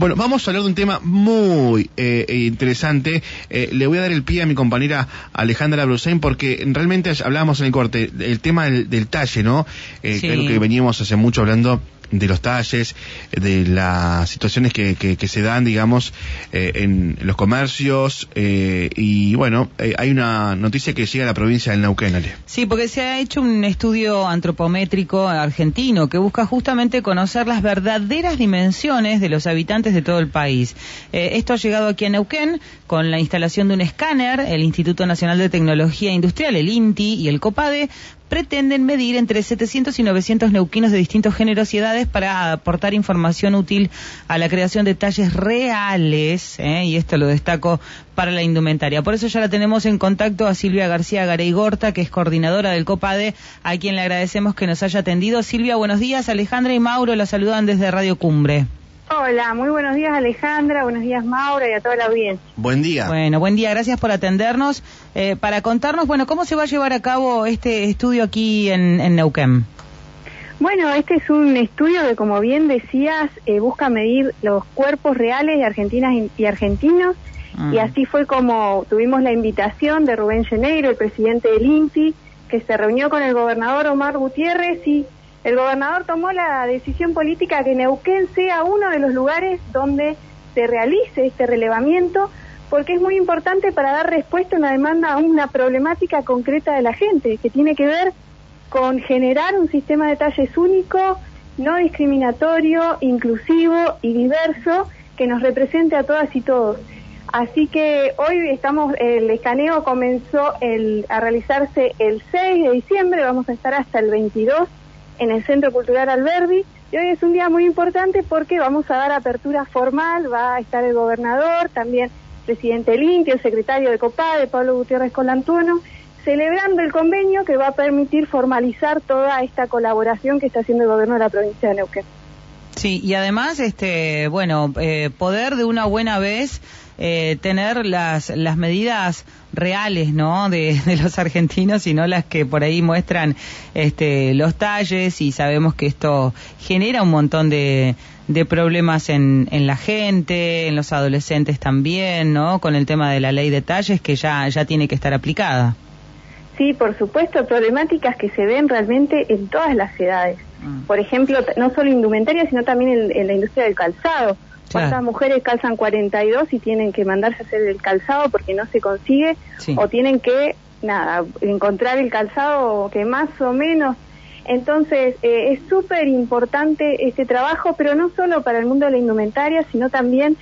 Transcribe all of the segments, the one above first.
Bueno, vamos a hablar de un tema muy eh, interesante. Eh, le voy a dar el pie a mi compañera Alejandra Brusein porque realmente hablábamos en el corte el tema del, talle, ¿no? Eh, Creo que veníamos hace mucho hablando de los talles, de las situaciones que, que, se dan, digamos, eh, en los comercios. Eh, y bueno, eh, hay una noticia que llega a la provincia del Neuquén. Sí, porque se ha hecho un estudio antropométrico argentino que busca justamente conocer las verdaderas dimensiones de los habitantes de todo el país. esto ha llegado aquí a Neuquén con la instalación de un escáner, el Instituto Nacional de Tecnología Industrial, el INTI y el COPADE, pretenden medir entre 700 y 900 neuquinos de distintos géneros y edades para aportar información útil a la creación de talles reales, ¿eh? y esto lo destaco para la indumentaria. Por eso ya la tenemos en contacto a Silvia García Garey Gorta, que es coordinadora del COPADE, a quien le agradecemos que nos haya atendido. Silvia, buenos días. Alejandra y Mauro la saludan desde Radio Cumbre. Hola, muy buenos días Alejandra, buenos días Maura y a toda la audiencia. Buen día. Bueno, buen día, gracias por atendernos. Eh, para contarnos, bueno, ¿cómo se va a llevar a cabo este estudio aquí en, en Neuquén? Bueno, este es un estudio que, como bien decías, eh, busca medir los cuerpos reales de argentinas y argentinos. Y ah. así fue como tuvimos la invitación de Rubén Geneiro, el presidente del INTI, que se reunió con el gobernador Omar Gutiérrez y el gobernador tomó la decisión política que Neuquén sea uno de los lugares donde se realice este relevamiento, porque es muy importante para dar respuesta a una demanda, a una problemática concreta de la gente, que tiene que ver con generar un sistema de talles único, no discriminatorio, inclusivo y diverso, que nos represente a todas y todos. Así que hoy estamos, el escaneo comenzó a realizarse el 6 de diciembre, vamos a estar hasta el 22 en el Centro Cultural Alberdi. Y hoy es un día muy importante porque vamos a dar apertura formal, va a estar el gobernador, también el presidente Limpio, el secretario de COPADE, Pablo Gutiérrez Colantuono, celebrando el convenio que va a permitir formalizar toda esta colaboración que está haciendo el gobierno de la provincia de Neuquén. Sí, y además, este, bueno, eh, poder de una buena vez eh, tener las, las medidas reales, ¿no? De, los argentinos y no las que por ahí muestran este, los talles y sabemos que esto genera un montón de, de problemas en, en la gente, en los adolescentes también, ¿no? Con el tema de la ley de talles que ya, ya tiene que estar aplicada. Sí, por supuesto, problemáticas que se ven realmente en todas las edades. Ah. Por ejemplo, no solo indumentaria, sino también en la industria del calzado ¿Cuántas mujeres calzan 42 y tienen que mandarse a hacer el calzado porque no se consigue? O tienen que, nada, encontrar el calzado que más o menos... Entonces, eh, es súper importante este trabajo, pero no solo para el mundo de la indumentaria, sino también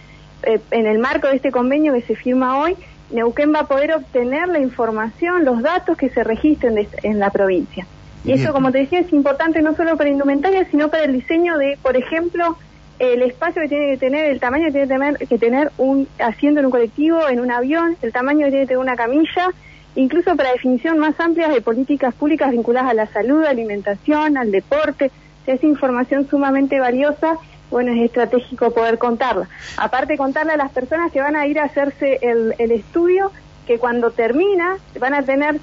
eh, en el marco de este convenio que se firma hoy, Neuquén va a poder obtener la información, los datos que se registren en la provincia. Y eso, como te decía, es importante no solo para indumentaria, sino para el diseño de, por ejemplo, el espacio que tiene que tener, el tamaño que tiene que tener, que tener un asiento en un colectivo, en un avión, el tamaño que tiene que tener una camilla, incluso para definición más amplia de políticas públicas vinculadas a la salud, alimentación, al deporte. Es información sumamente valiosa, bueno, es estratégico poder contarla. Aparte contarla a las personas que van a ir a hacerse el, el estudio, que cuando termina van a tener,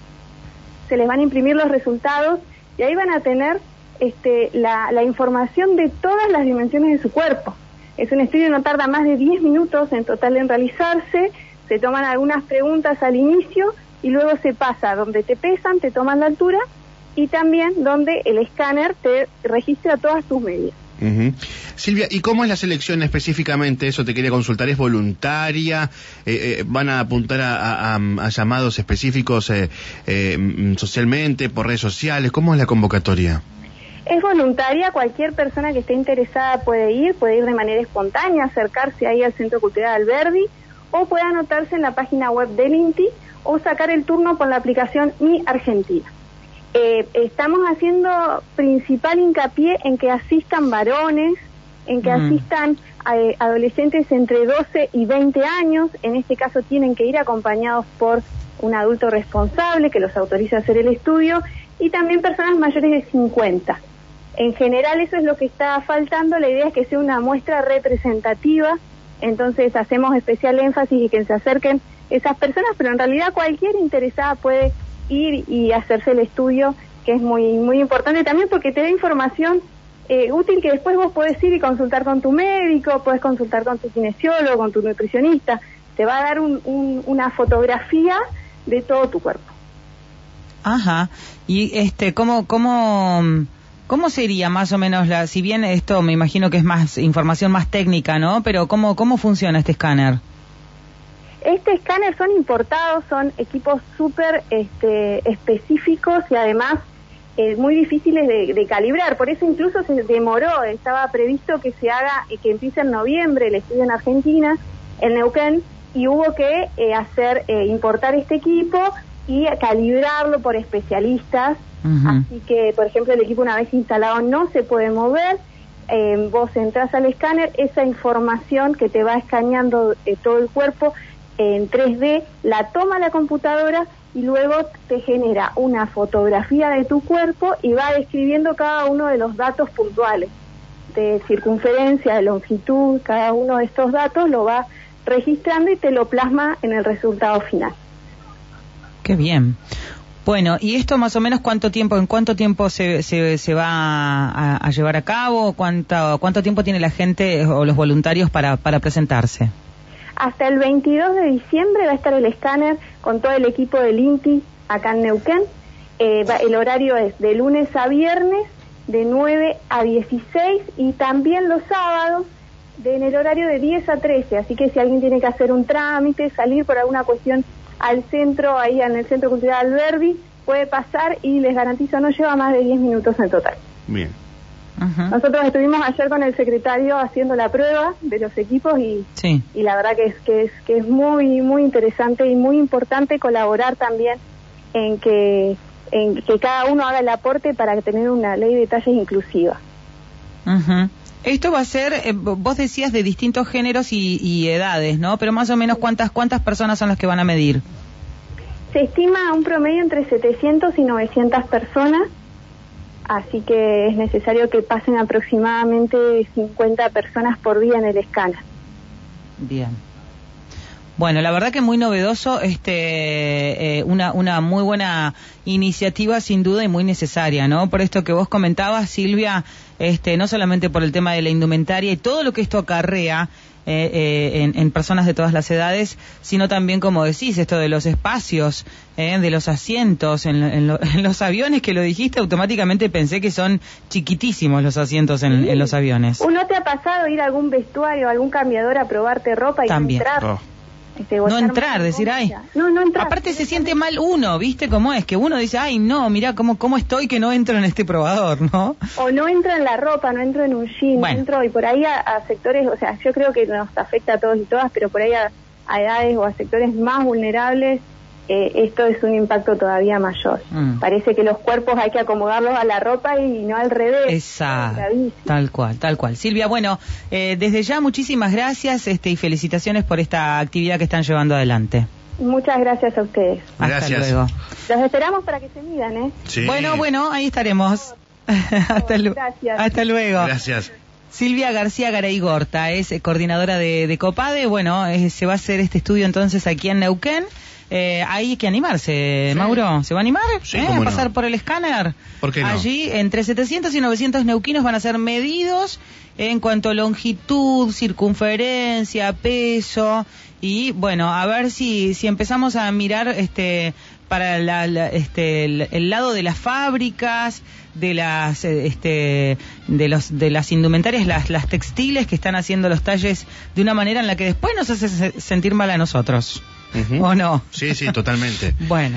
se les van a imprimir los resultados y ahí van a tener este, la, la, información de todas las dimensiones de su cuerpo. Es un estudio que no tarda más de 10 minutos en total en realizarse, se toman algunas preguntas al inicio y luego se pasa donde te pesan, te toman la altura y también donde el escáner te registra todas tus medidas. Silvia, ¿y cómo es la selección específicamente? Eso te quería consultar. ¿Es voluntaria? Eh, eh, ¿Van a apuntar a, a, llamados específicos eh, mm, socialmente, por redes sociales? ¿Cómo es la convocatoria? Es voluntaria, cualquier persona que esté interesada puede ir, puede ir de manera espontánea, acercarse ahí al Centro Cultural Alberdi o puede anotarse en la página web del INTI o sacar el turno por la aplicación Mi Argentina. Eh, estamos haciendo principal hincapié en que asistan varones, en que asistan eh, adolescentes entre 12 y 20 años, en este caso tienen que ir acompañados por un adulto responsable que los autorice a hacer el estudio y también personas mayores de 50. En general eso es lo que está faltando, la idea es que sea una muestra representativa, entonces hacemos especial énfasis y que se acerquen esas personas, pero en realidad cualquier interesada puede ir y hacerse el estudio, que es muy muy importante también porque te da información eh, útil que después vos podés ir y consultar con tu médico, podés consultar con tu kinesiólogo, con tu nutricionista. Te va a dar una fotografía de todo tu cuerpo. Ajá. Y este, ¿cómo, cómo, cómo sería más o menos la, si bien esto me imagino que es más información más técnica, ¿no? Pero ¿cómo, cómo funciona este escáner? Este escáner son importados, son equipos súper este, específicos y además eh, muy difíciles de, calibrar. Por eso incluso se demoró. Estaba previsto que se haga, que empiece en noviembre el estudio en Argentina, en Neuquén, y hubo que eh, hacer eh, importar este equipo y calibrarlo por especialistas. Así que, por ejemplo, el equipo una vez instalado no se puede mover. vos entras al escáner, esa información que te va escaneando todo el cuerpo en 3D, la toma la computadora y luego te genera una fotografía de tu cuerpo y va describiendo cada uno de los datos puntuales de circunferencia, de longitud, cada uno de estos datos lo va registrando y te lo plasma en el resultado final. Qué bien. Bueno, ¿y esto más o menos cuánto tiempo, en cuánto tiempo se, se, va a, llevar a cabo? ¿Cuánto, ¿Cuánto tiempo tiene la gente o los voluntarios para presentarse? Hasta el 22 de diciembre va a estar el escáner con todo el equipo del INTI acá en Neuquén. Eh, el horario es de lunes a viernes de 9 a 16 y también los sábados en el horario de 10 a 13. Así que si alguien tiene que hacer un trámite, salir por alguna cuestión al centro, ahí en el Centro Cultural Alberdi, puede pasar y les garantizo no lleva más de 10 minutos en total. Bien. Nosotros estuvimos ayer con el secretario haciendo la prueba de los equipos y, y la verdad que es, que es que es muy muy interesante y muy importante colaborar también en que en que cada uno haga el aporte para tener una ley de talles inclusiva. Esto va a ser, eh, vos decías de distintos géneros y, y, edades, ¿no? Pero más o menos cuántas cuántas personas son las que van a medir. Se estima un promedio entre 700 y 900 personas así que es necesario que pasen aproximadamente 50 personas por día en el escáner. Bien. Bueno, la verdad que muy novedoso, este, eh, una, una muy buena iniciativa sin duda y muy necesaria, ¿no? Por esto que vos comentabas, Silvia, este, no solamente por el tema de la indumentaria y todo lo que esto acarrea eh, eh, en, personas de todas las edades, sino también, como decís, esto de los espacios, eh, de los asientos, en, los aviones que lo dijiste, automáticamente pensé que son chiquitísimos los asientos en, los aviones. ¿Uno te ha pasado ir a algún vestuario, algún cambiador a probarte ropa y también. entrar? Oh. Este, no entrar, decir, ay. No, no entrar. Aparte se siente mal uno, ¿viste cómo es? Que uno dice, ay, no, mira cómo, cómo estoy que no entro en este probador, ¿no? O no entro en la ropa, no entro en un jean, no entro y por ahí a, sectores, o sea, yo creo que nos afecta a todos y todas, pero por ahí a edades o a sectores más vulnerables eh, esto es un impacto todavía mayor. Mm. Parece que los cuerpos hay que acomodarlos a la ropa y no al revés. Exacto. Tal cual, tal cual. Silvia, bueno, eh, desde ya muchísimas gracias este, y felicitaciones por esta actividad que están llevando adelante. Muchas gracias a ustedes. Hasta luego. Los esperamos para que se midan, ¿eh? Bueno, bueno, ahí estaremos. hasta, gracias. hasta luego. Gracias. Silvia García Garay Gorta es coordinadora de, COPADE. Bueno, se va a hacer este estudio entonces aquí en Neuquén. Eh, hay que animarse, Mauro. ¿Se va a animar? ¿Eh? ¿A pasar por el escáner? Allí, entre 700 y 900 neuquinos van a ser medidos en cuanto a longitud, circunferencia, peso. Y bueno, a ver si, si empezamos a mirar este para este, el, lado de las fábricas, de las este, de los de las indumentarias, las, las textiles que están haciendo los talles de una manera en la que después nos hace sentir mal a nosotros. ¿O no? Sí, sí, totalmente. bueno.